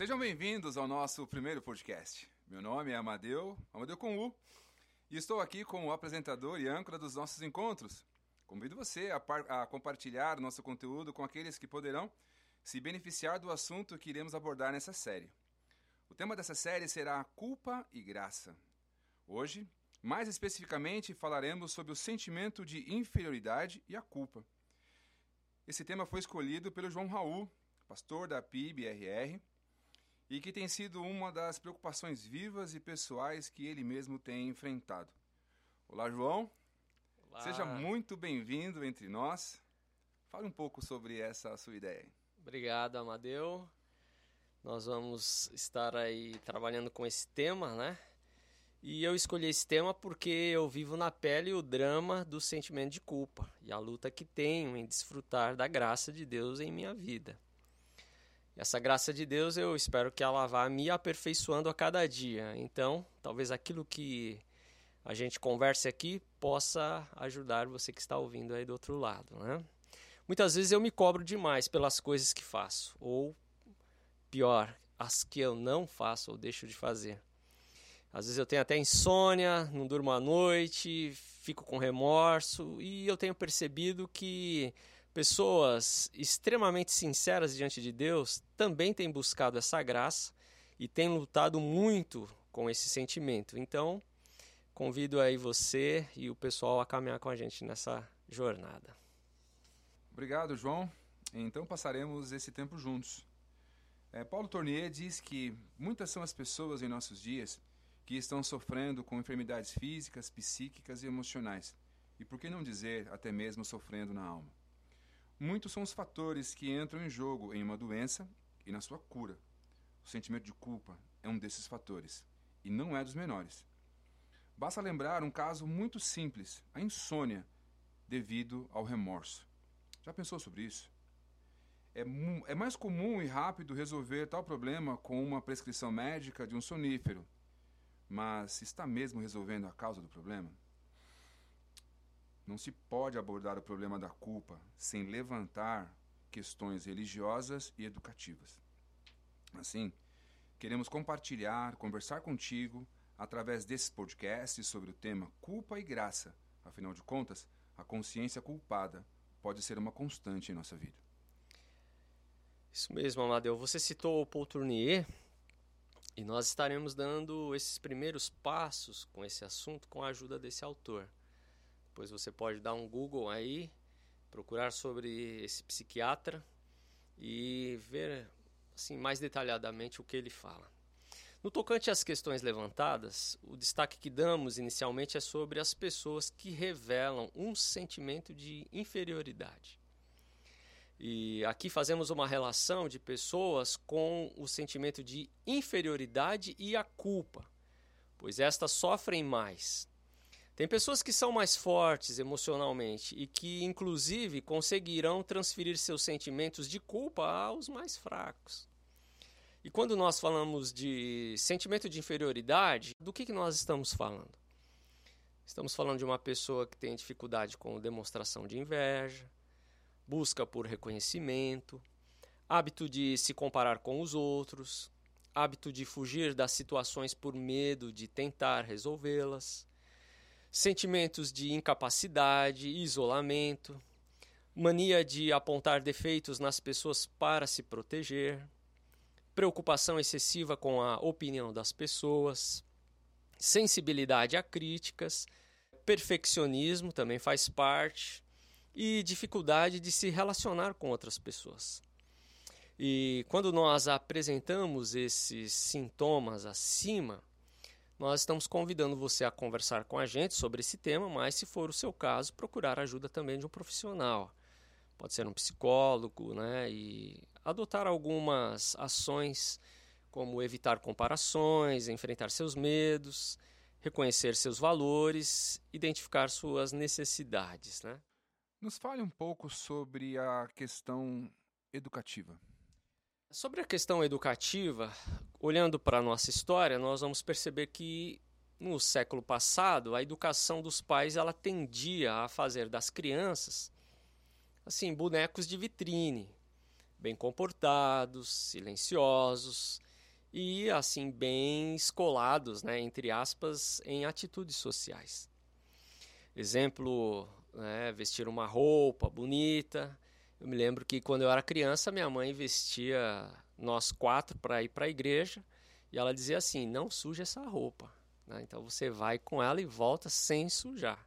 Sejam bem-vindos ao nosso primeiro podcast. Meu nome é Amadeu, Amadeu com U, e estou aqui como apresentador e âncora dos nossos encontros. Convido você a, a compartilhar o nosso conteúdo com aqueles que poderão se beneficiar do assunto que iremos abordar nessa série. O tema dessa série será Culpa e Graça. Hoje, mais especificamente, falaremos sobre o sentimento de inferioridade e a culpa. Esse tema foi escolhido pelo João Raul, pastor da PIB-RR, e que tem sido uma das preocupações vivas e pessoais que ele mesmo tem enfrentado. Olá, João. Olá. Seja muito bem-vindo entre nós. Fale um pouco sobre essa sua ideia. Obrigado, Amadeu. Nós vamos estar aí trabalhando com esse tema, né? E eu escolhi esse tema porque eu vivo na pele o drama do sentimento de culpa e a luta que tenho em desfrutar da graça de Deus em minha vida. Essa graça de Deus eu espero que ela vá me aperfeiçoando a cada dia. Então, talvez aquilo que a gente converse aqui possa ajudar você que está ouvindo aí do outro lado, né? Muitas vezes eu me cobro demais pelas coisas que faço, ou pior, as que eu não faço ou deixo de fazer. Às vezes eu tenho até insônia, não durmo à noite, fico com remorso e eu tenho percebido que Pessoas extremamente sinceras diante de Deus também têm buscado essa graça e têm lutado muito com esse sentimento. Então, convido aí você e o pessoal a caminhar com a gente nessa jornada. Obrigado, João. Então passaremos esse tempo juntos. É, Paulo Tournier diz que muitas são as pessoas em nossos dias que estão sofrendo com enfermidades físicas, psíquicas e emocionais, e por que não dizer até mesmo sofrendo na alma. Muitos são os fatores que entram em jogo em uma doença e na sua cura. O sentimento de culpa é um desses fatores, e não é dos menores. Basta lembrar um caso muito simples, a insônia, devido ao remorso. Já pensou sobre isso? É, é mais comum e rápido resolver tal problema com uma prescrição médica de um sonífero, mas está mesmo resolvendo a causa do problema? Não se pode abordar o problema da culpa sem levantar questões religiosas e educativas. Assim, queremos compartilhar, conversar contigo através desses podcasts sobre o tema culpa e graça. Afinal de contas, a consciência culpada pode ser uma constante em nossa vida. Isso mesmo, Amadeu. Você citou o Paul Tournier e nós estaremos dando esses primeiros passos com esse assunto com a ajuda desse autor. Depois você pode dar um Google aí, procurar sobre esse psiquiatra e ver assim mais detalhadamente o que ele fala. No tocante às questões levantadas, o destaque que damos inicialmente é sobre as pessoas que revelam um sentimento de inferioridade. E aqui fazemos uma relação de pessoas com o sentimento de inferioridade e a culpa, pois estas sofrem mais, tem pessoas que são mais fortes emocionalmente e que, inclusive, conseguirão transferir seus sentimentos de culpa aos mais fracos. E quando nós falamos de sentimento de inferioridade, do que, que nós estamos falando? Estamos falando de uma pessoa que tem dificuldade com demonstração de inveja, busca por reconhecimento, hábito de se comparar com os outros, hábito de fugir das situações por medo de tentar resolvê-las sentimentos de incapacidade, isolamento, mania de apontar defeitos nas pessoas para se proteger, preocupação excessiva com a opinião das pessoas, sensibilidade a críticas, perfeccionismo também faz parte e dificuldade de se relacionar com outras pessoas. E quando nós apresentamos esses sintomas acima, nós estamos convidando você a conversar com a gente sobre esse tema, mas se for o seu caso, procurar ajuda também de um profissional. Pode ser um psicólogo, né? E adotar algumas ações como evitar comparações, enfrentar seus medos, reconhecer seus valores, identificar suas necessidades, né? Nos fale um pouco sobre a questão educativa. Sobre a questão educativa, olhando para a nossa história, nós vamos perceber que no século passado a educação dos pais ela tendia a fazer das crianças assim bonecos de vitrine, bem comportados, silenciosos, e assim bem escolados, né, entre aspas, em atitudes sociais. Exemplo, né, vestir uma roupa bonita. Eu me lembro que quando eu era criança, minha mãe vestia nós quatro para ir para a igreja e ela dizia assim: não suje essa roupa. Né? Então você vai com ela e volta sem sujar.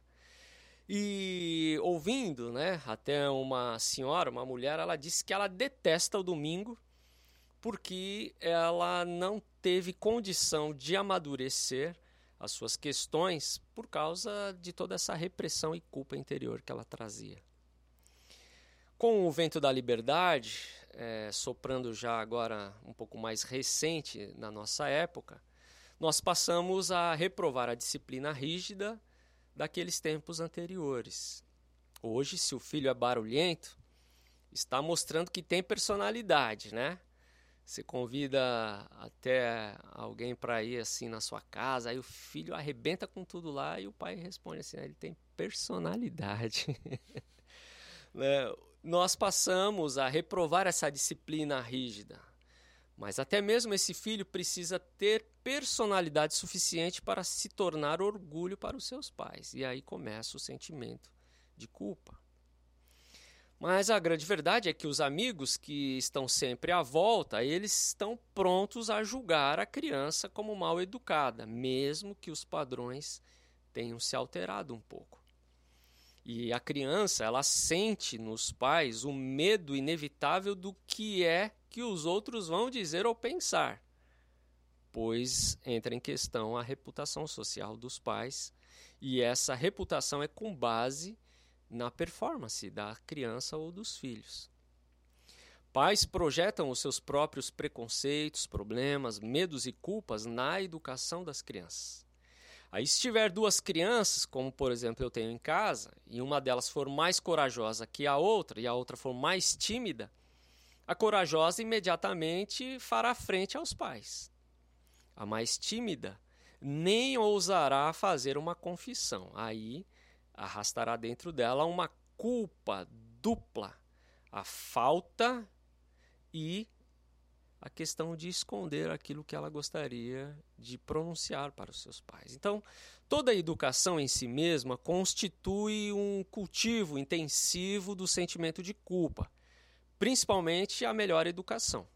E ouvindo, né, até uma senhora, uma mulher, ela disse que ela detesta o domingo porque ela não teve condição de amadurecer as suas questões por causa de toda essa repressão e culpa interior que ela trazia. Com o vento da liberdade, é, soprando já agora um pouco mais recente na nossa época, nós passamos a reprovar a disciplina rígida daqueles tempos anteriores. Hoje, se o filho é barulhento, está mostrando que tem personalidade, né? Você convida até alguém para ir assim na sua casa, aí o filho arrebenta com tudo lá e o pai responde assim: ah, ele tem personalidade. né? Nós passamos a reprovar essa disciplina rígida. Mas até mesmo esse filho precisa ter personalidade suficiente para se tornar orgulho para os seus pais. E aí começa o sentimento de culpa. Mas a grande verdade é que os amigos que estão sempre à volta, eles estão prontos a julgar a criança como mal educada, mesmo que os padrões tenham se alterado um pouco. E a criança, ela sente nos pais o medo inevitável do que é que os outros vão dizer ou pensar, pois entra em questão a reputação social dos pais, e essa reputação é com base na performance da criança ou dos filhos. Pais projetam os seus próprios preconceitos, problemas, medos e culpas na educação das crianças. Aí, se tiver duas crianças, como por exemplo eu tenho em casa, e uma delas for mais corajosa que a outra e a outra for mais tímida, a corajosa imediatamente fará frente aos pais. A mais tímida nem ousará fazer uma confissão. Aí arrastará dentro dela uma culpa dupla, a falta e a questão de esconder aquilo que ela gostaria de pronunciar para os seus pais. Então, toda a educação em si mesma constitui um cultivo intensivo do sentimento de culpa, principalmente a melhor educação,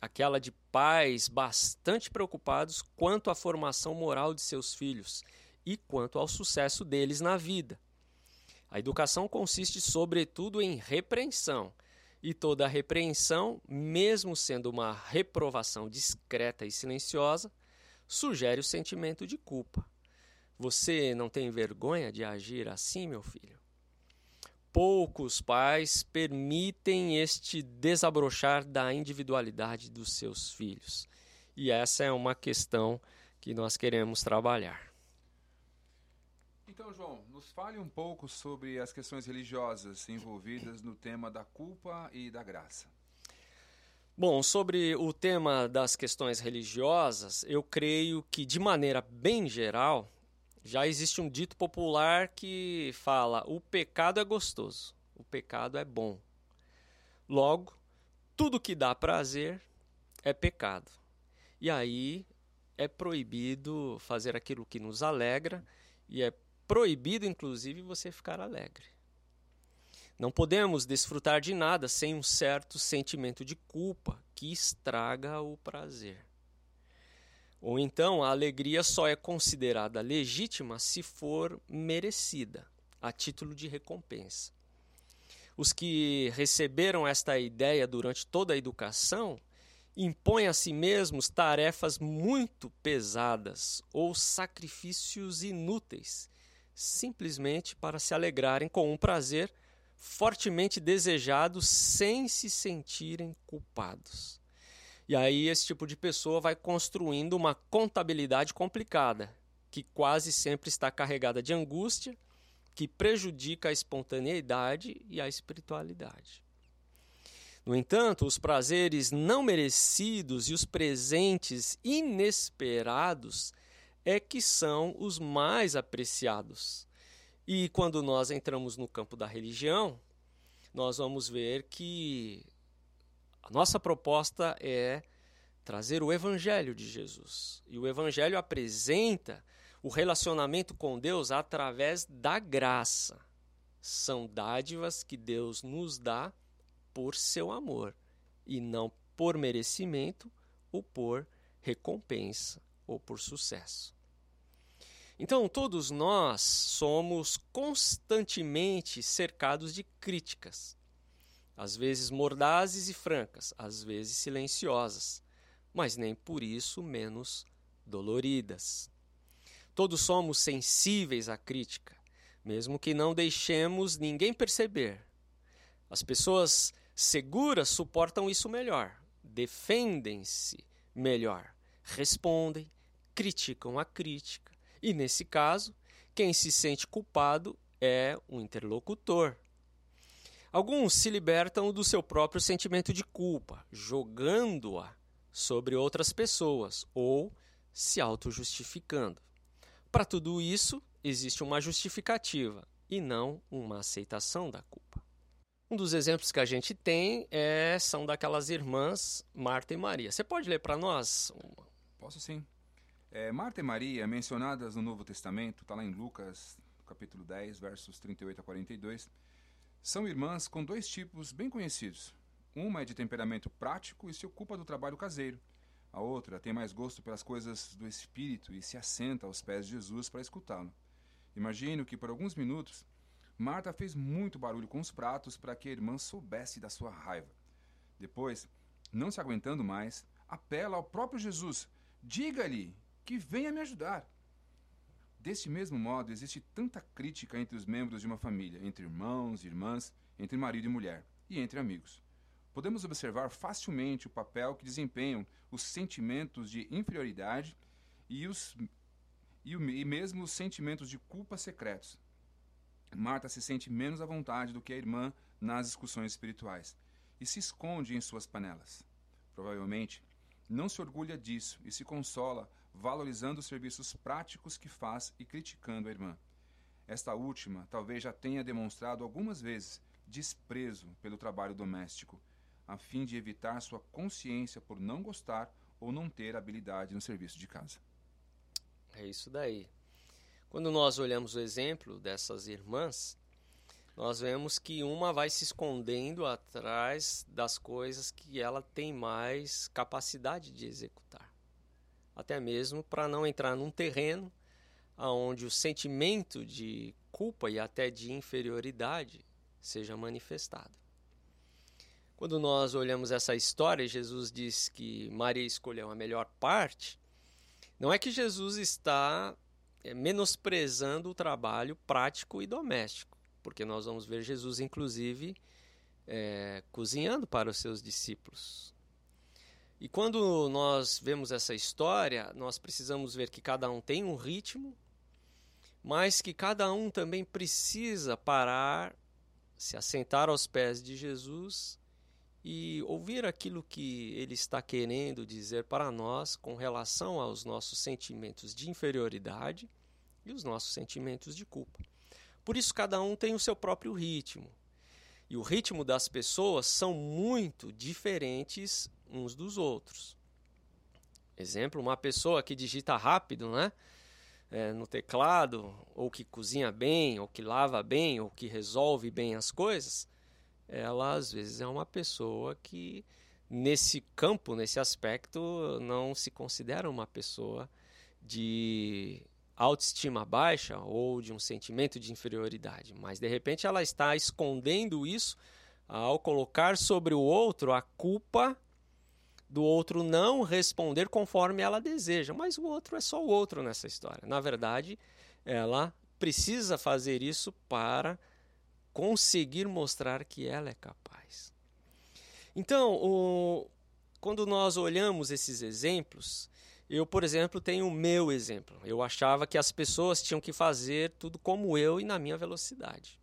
aquela de pais bastante preocupados quanto à formação moral de seus filhos e quanto ao sucesso deles na vida. A educação consiste, sobretudo, em repreensão. E toda repreensão, mesmo sendo uma reprovação discreta e silenciosa, sugere o sentimento de culpa. Você não tem vergonha de agir assim, meu filho? Poucos pais permitem este desabrochar da individualidade dos seus filhos. E essa é uma questão que nós queremos trabalhar. Então, João, nos fale um pouco sobre as questões religiosas envolvidas no tema da culpa e da graça. Bom, sobre o tema das questões religiosas, eu creio que, de maneira bem geral, já existe um dito popular que fala: o pecado é gostoso, o pecado é bom. Logo, tudo que dá prazer é pecado. E aí é proibido fazer aquilo que nos alegra e é proibido, inclusive, você ficar alegre. Não podemos desfrutar de nada sem um certo sentimento de culpa que estraga o prazer. Ou então a alegria só é considerada legítima se for merecida, a título de recompensa. Os que receberam esta ideia durante toda a educação impõem a si mesmos tarefas muito pesadas ou sacrifícios inúteis simplesmente para se alegrarem com um prazer fortemente desejado sem se sentirem culpados. E aí esse tipo de pessoa vai construindo uma contabilidade complicada, que quase sempre está carregada de angústia, que prejudica a espontaneidade e a espiritualidade. No entanto, os prazeres não merecidos e os presentes inesperados é que são os mais apreciados. E quando nós entramos no campo da religião, nós vamos ver que a nossa proposta é trazer o Evangelho de Jesus. E o Evangelho apresenta o relacionamento com Deus através da graça. São dádivas que Deus nos dá por seu amor e não por merecimento ou por recompensa ou por sucesso. Então, todos nós somos constantemente cercados de críticas, às vezes mordazes e francas, às vezes silenciosas, mas nem por isso menos doloridas. Todos somos sensíveis à crítica, mesmo que não deixemos ninguém perceber. As pessoas seguras suportam isso melhor, defendem-se melhor, respondem, criticam a crítica. E nesse caso, quem se sente culpado é o interlocutor. Alguns se libertam do seu próprio sentimento de culpa, jogando-a sobre outras pessoas ou se auto-justificando. Para tudo isso, existe uma justificativa e não uma aceitação da culpa. Um dos exemplos que a gente tem é, são daquelas irmãs Marta e Maria. Você pode ler para nós? Posso sim. É, Marta e Maria, mencionadas no Novo Testamento, está lá em Lucas, capítulo 10, versos 38 a 42, são irmãs com dois tipos bem conhecidos. Uma é de temperamento prático e se ocupa do trabalho caseiro. A outra tem mais gosto pelas coisas do espírito e se assenta aos pés de Jesus para escutá-lo. Imagino que por alguns minutos Marta fez muito barulho com os pratos para que a irmã soubesse da sua raiva. Depois, não se aguentando mais, apela ao próprio Jesus: diga-lhe que venha me ajudar. Deste mesmo modo, existe tanta crítica entre os membros de uma família, entre irmãos e irmãs, entre marido e mulher e entre amigos. Podemos observar facilmente o papel que desempenham os sentimentos de inferioridade e, os, e, o, e mesmo os sentimentos de culpa secretos, Marta se sente menos à vontade do que a irmã nas discussões espirituais e se esconde em suas panelas. Provavelmente, não se orgulha disso e se consola valorizando os serviços práticos que faz e criticando a irmã. Esta última talvez já tenha demonstrado algumas vezes desprezo pelo trabalho doméstico, a fim de evitar sua consciência por não gostar ou não ter habilidade no serviço de casa. É isso daí. Quando nós olhamos o exemplo dessas irmãs, nós vemos que uma vai se escondendo atrás das coisas que ela tem mais capacidade de executar. Até mesmo para não entrar num terreno onde o sentimento de culpa e até de inferioridade seja manifestado. Quando nós olhamos essa história, Jesus diz que Maria escolheu a melhor parte. Não é que Jesus está é, menosprezando o trabalho prático e doméstico, porque nós vamos ver Jesus, inclusive, é, cozinhando para os seus discípulos. E quando nós vemos essa história, nós precisamos ver que cada um tem um ritmo, mas que cada um também precisa parar, se assentar aos pés de Jesus e ouvir aquilo que ele está querendo dizer para nós com relação aos nossos sentimentos de inferioridade e os nossos sentimentos de culpa. Por isso, cada um tem o seu próprio ritmo. E o ritmo das pessoas são muito diferentes uns dos outros. Exemplo, uma pessoa que digita rápido, né? É, no teclado, ou que cozinha bem, ou que lava bem, ou que resolve bem as coisas, ela às vezes é uma pessoa que, nesse campo, nesse aspecto, não se considera uma pessoa de autoestima baixa ou de um sentimento de inferioridade, mas de repente ela está escondendo isso ao colocar sobre o outro a culpa do outro não responder conforme ela deseja. Mas o outro é só o outro nessa história. Na verdade, ela precisa fazer isso para conseguir mostrar que ela é capaz. Então, o, quando nós olhamos esses exemplos, eu, por exemplo, tenho o meu exemplo. Eu achava que as pessoas tinham que fazer tudo como eu e na minha velocidade.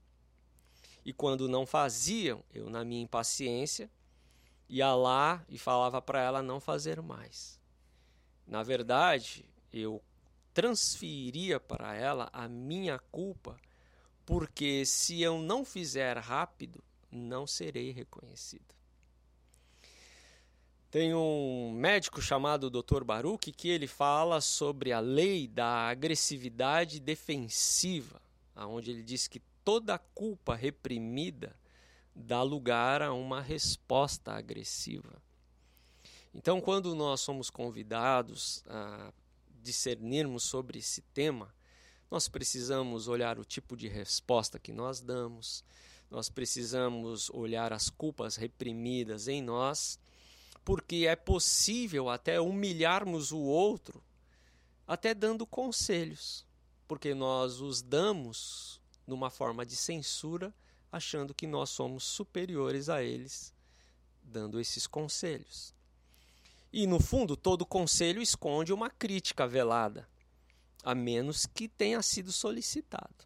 E quando não faziam, eu, na minha impaciência, ia lá e falava para ela não fazer mais. Na verdade, eu transferia para ela a minha culpa, porque se eu não fizer rápido, não serei reconhecido. Tem um médico chamado Dr. Baruch que ele fala sobre a lei da agressividade defensiva, aonde ele diz que toda culpa reprimida dá lugar a uma resposta agressiva. Então, quando nós somos convidados a discernirmos sobre esse tema, nós precisamos olhar o tipo de resposta que nós damos, nós precisamos olhar as culpas reprimidas em nós, porque é possível até humilharmos o outro, até dando conselhos, porque nós os damos numa forma de censura, achando que nós somos superiores a eles, dando esses conselhos. E no fundo, todo conselho esconde uma crítica velada, a menos que tenha sido solicitado.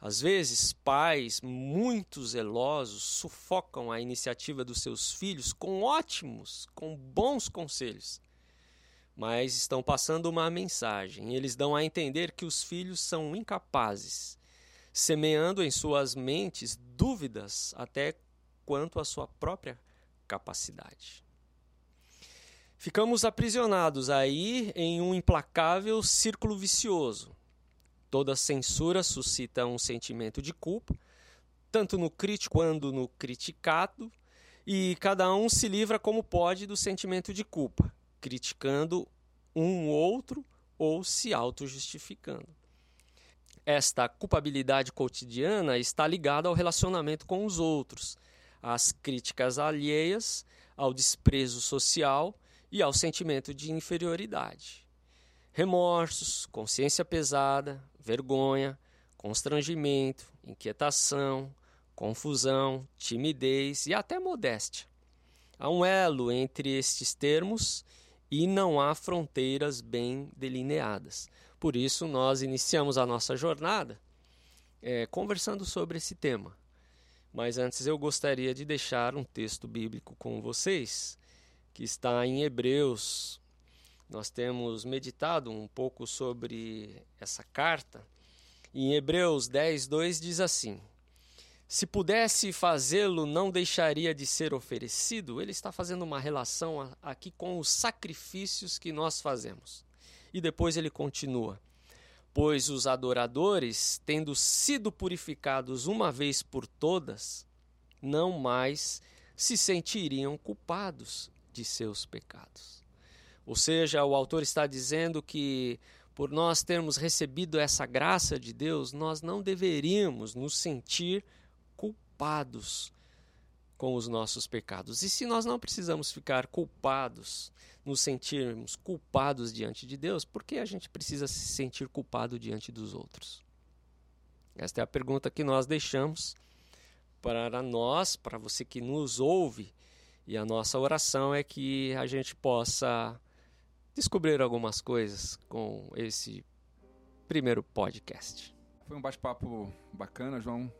Às vezes, pais muito zelosos sufocam a iniciativa dos seus filhos com ótimos, com bons conselhos. Mas estão passando uma mensagem. Eles dão a entender que os filhos são incapazes, semeando em suas mentes dúvidas até quanto à sua própria capacidade. Ficamos aprisionados aí em um implacável círculo vicioso. Toda censura suscita um sentimento de culpa, tanto no crítico quanto no criticado, e cada um se livra como pode do sentimento de culpa, criticando um outro ou se auto-justificando. Esta culpabilidade cotidiana está ligada ao relacionamento com os outros, às críticas alheias, ao desprezo social e ao sentimento de inferioridade. Remorsos, consciência pesada, vergonha, constrangimento, inquietação, confusão, timidez e até modéstia. Há um elo entre estes termos e não há fronteiras bem delineadas. Por isso, nós iniciamos a nossa jornada é, conversando sobre esse tema. Mas antes eu gostaria de deixar um texto bíblico com vocês que está em Hebreus. Nós temos meditado um pouco sobre essa carta. Em Hebreus 10, 2 diz assim: Se pudesse fazê-lo, não deixaria de ser oferecido. Ele está fazendo uma relação aqui com os sacrifícios que nós fazemos. E depois ele continua: Pois os adoradores, tendo sido purificados uma vez por todas, não mais se sentiriam culpados de seus pecados. Ou seja, o autor está dizendo que por nós termos recebido essa graça de Deus, nós não deveríamos nos sentir culpados com os nossos pecados. E se nós não precisamos ficar culpados, nos sentirmos culpados diante de Deus, por que a gente precisa se sentir culpado diante dos outros? Esta é a pergunta que nós deixamos para nós, para você que nos ouve e a nossa oração é que a gente possa descobrir algumas coisas com esse primeiro podcast. Foi um bate-papo bacana, João.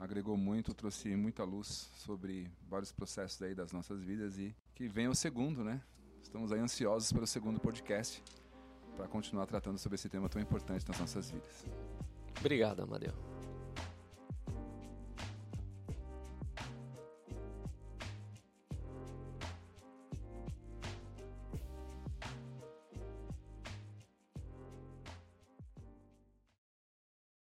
Agregou muito, trouxe muita luz sobre vários processos aí das nossas vidas e que venha o segundo, né? Estamos aí ansiosos pelo segundo podcast para continuar tratando sobre esse tema tão importante nas nossas vidas. Obrigado, Amadeu.